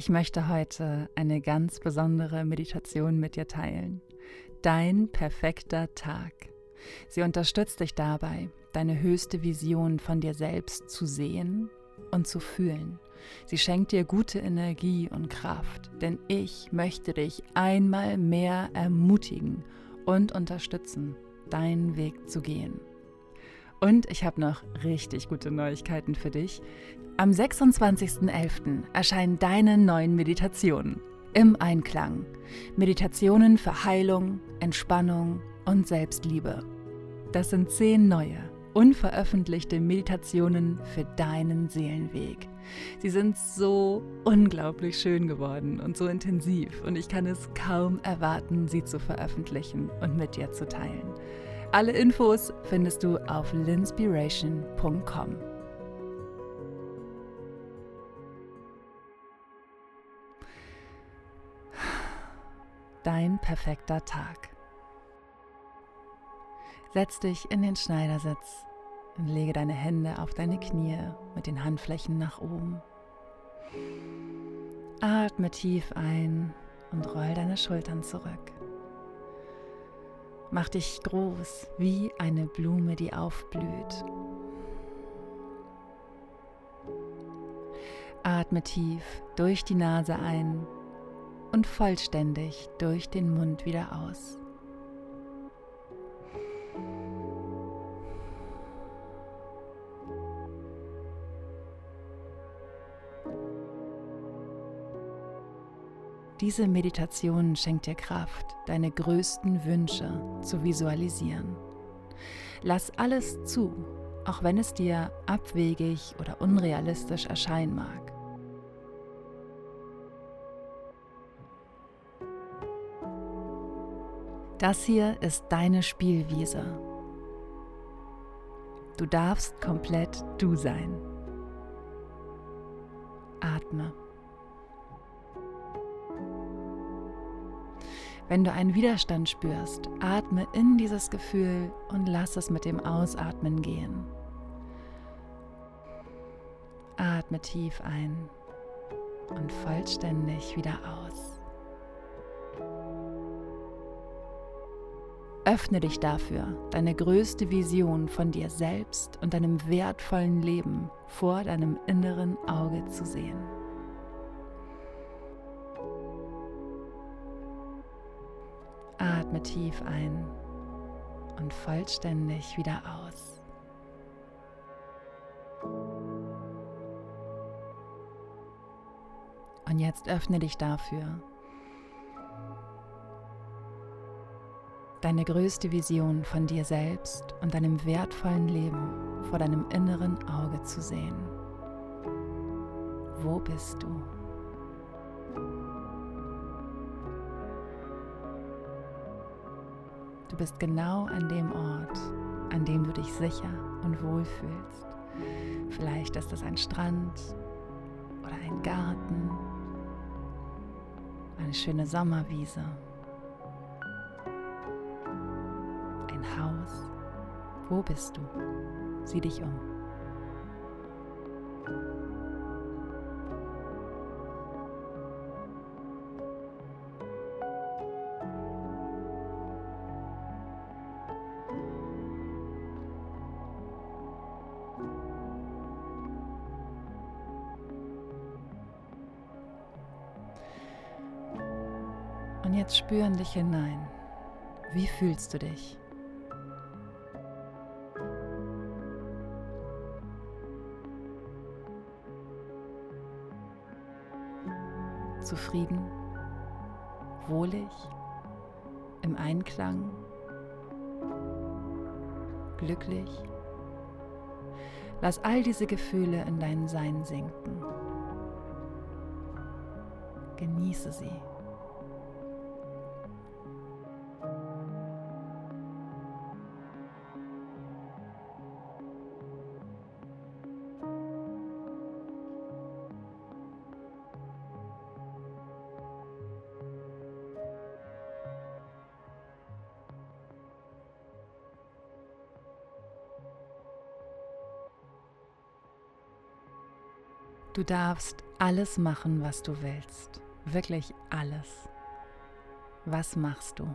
Ich möchte heute eine ganz besondere Meditation mit dir teilen. Dein perfekter Tag. Sie unterstützt dich dabei, deine höchste Vision von dir selbst zu sehen und zu fühlen. Sie schenkt dir gute Energie und Kraft, denn ich möchte dich einmal mehr ermutigen und unterstützen, deinen Weg zu gehen. Und ich habe noch richtig gute Neuigkeiten für dich. Am 26.11. erscheinen deine neuen Meditationen im Einklang. Meditationen für Heilung, Entspannung und Selbstliebe. Das sind zehn neue, unveröffentlichte Meditationen für deinen Seelenweg. Sie sind so unglaublich schön geworden und so intensiv und ich kann es kaum erwarten, sie zu veröffentlichen und mit dir zu teilen. Alle Infos findest du auf linspiration.com. Dein perfekter Tag. Setz dich in den Schneidersitz und lege deine Hände auf deine Knie mit den Handflächen nach oben. Atme tief ein und roll deine Schultern zurück. Mach dich groß wie eine Blume, die aufblüht. Atme tief durch die Nase ein und vollständig durch den Mund wieder aus. Diese Meditation schenkt dir Kraft, deine größten Wünsche zu visualisieren. Lass alles zu, auch wenn es dir abwegig oder unrealistisch erscheinen mag. Das hier ist deine Spielwiese. Du darfst komplett du sein. Atme. Wenn du einen Widerstand spürst, atme in dieses Gefühl und lass es mit dem Ausatmen gehen. Atme tief ein und vollständig wieder aus. Öffne dich dafür, deine größte Vision von dir selbst und deinem wertvollen Leben vor deinem inneren Auge zu sehen. Atme tief ein und vollständig wieder aus. Und jetzt öffne dich dafür, deine größte Vision von dir selbst und deinem wertvollen Leben vor deinem inneren Auge zu sehen. Wo bist du? Du bist genau an dem Ort, an dem du dich sicher und wohl fühlst. Vielleicht ist es ein Strand oder ein Garten, eine schöne Sommerwiese, ein Haus. Wo bist du? Sieh dich um. Und jetzt spüren dich hinein. Wie fühlst du dich? Zufrieden? Wohlig? Im Einklang? Glücklich? Lass all diese Gefühle in dein Sein sinken. Genieße sie. Du darfst alles machen, was du willst. Wirklich alles. Was machst du?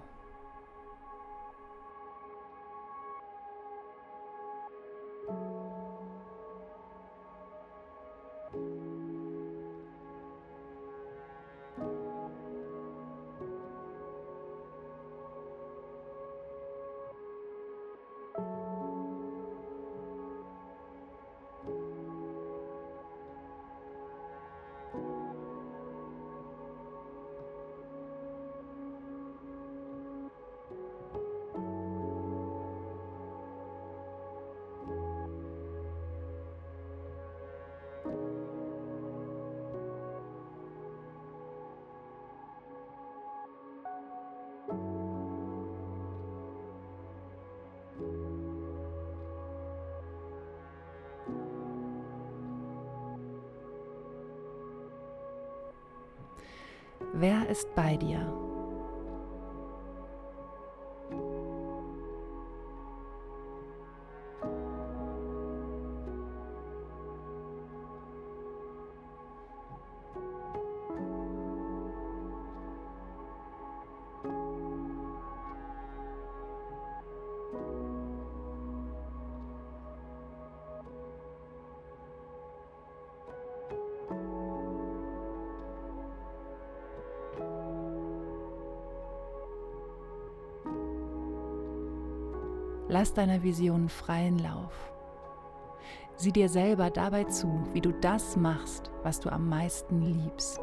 Wer ist bei dir? Lass deiner Vision freien Lauf. Sieh dir selber dabei zu, wie du das machst, was du am meisten liebst.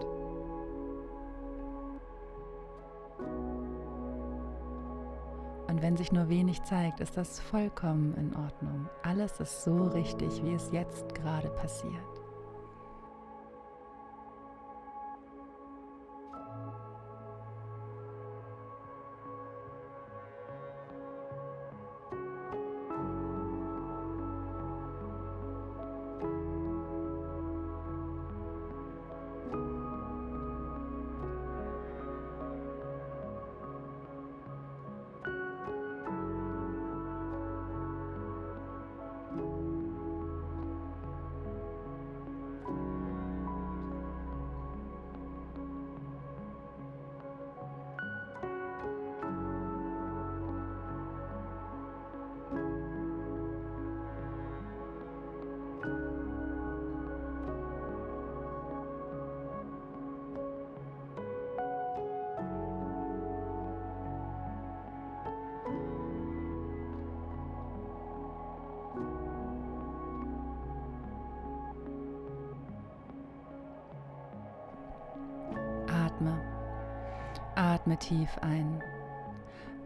Und wenn sich nur wenig zeigt, ist das vollkommen in Ordnung. Alles ist so richtig, wie es jetzt gerade passiert. Atme tief ein.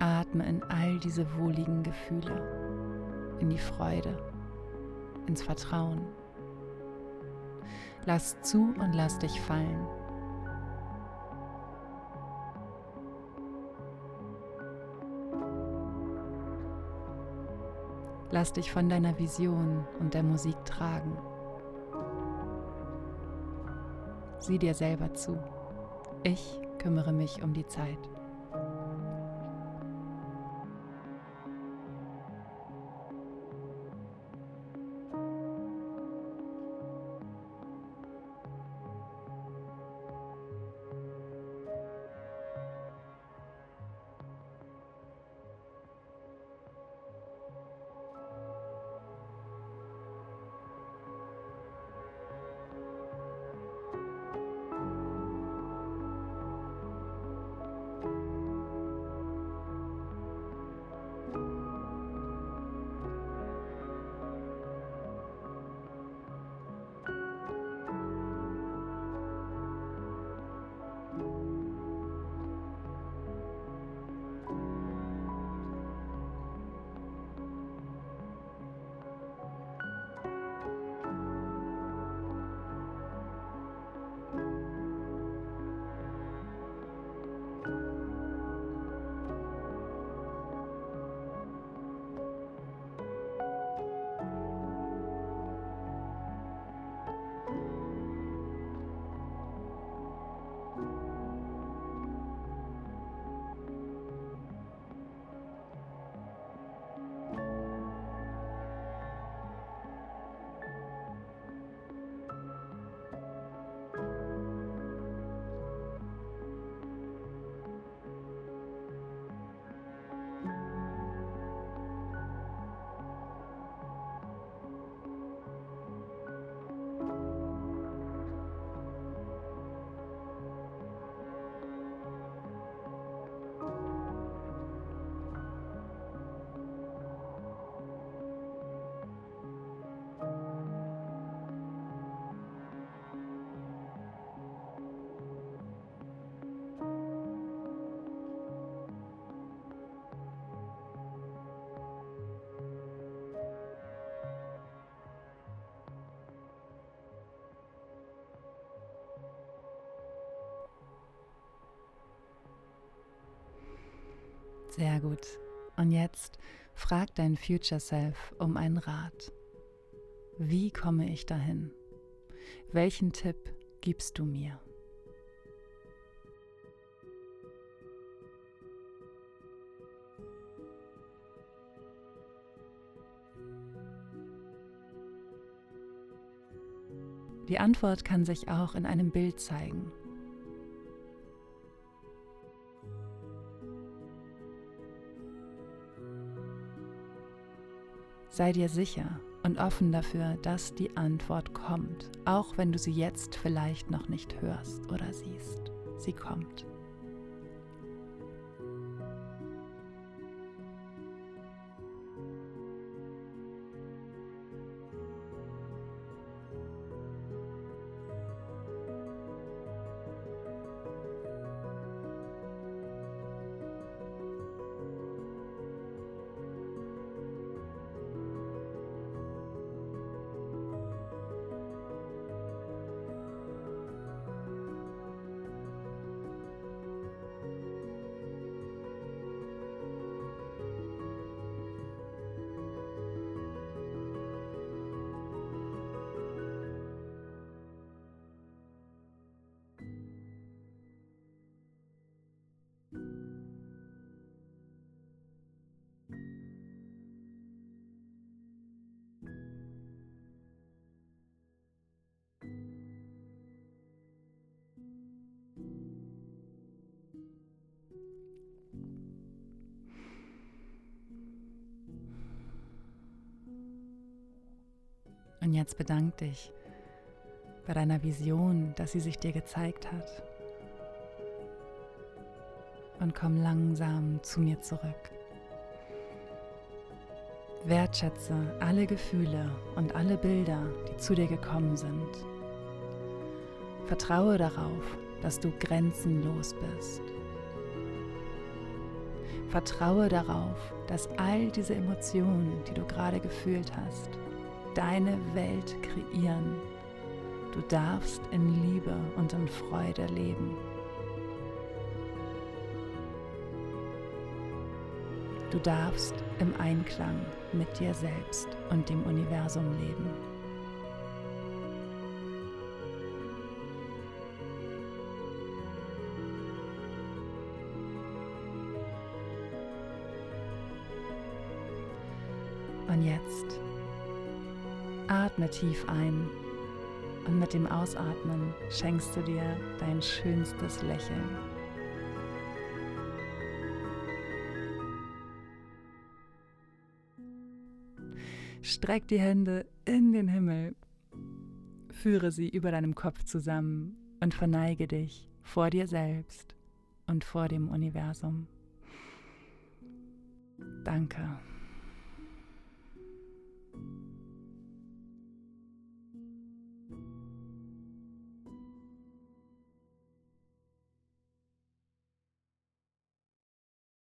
Atme in all diese wohligen Gefühle, in die Freude, ins Vertrauen. Lass zu und lass dich fallen. Lass dich von deiner Vision und der Musik tragen. Sieh dir selber zu. Ich kümmere mich um die Zeit. Sehr gut. Und jetzt frag dein Future Self um einen Rat. Wie komme ich dahin? Welchen Tipp gibst du mir? Die Antwort kann sich auch in einem Bild zeigen. Sei dir sicher und offen dafür, dass die Antwort kommt, auch wenn du sie jetzt vielleicht noch nicht hörst oder siehst. Sie kommt. Jetzt bedank dich bei deiner Vision, dass sie sich dir gezeigt hat. Und komm langsam zu mir zurück. Wertschätze alle Gefühle und alle Bilder, die zu dir gekommen sind. Vertraue darauf, dass du grenzenlos bist. Vertraue darauf, dass all diese Emotionen, die du gerade gefühlt hast, deine Welt kreieren. Du darfst in Liebe und in Freude leben. Du darfst im Einklang mit dir selbst und dem Universum leben. Und jetzt Atme tief ein und mit dem Ausatmen schenkst du dir dein schönstes Lächeln. Streck die Hände in den Himmel, führe sie über deinem Kopf zusammen und verneige dich vor dir selbst und vor dem Universum. Danke.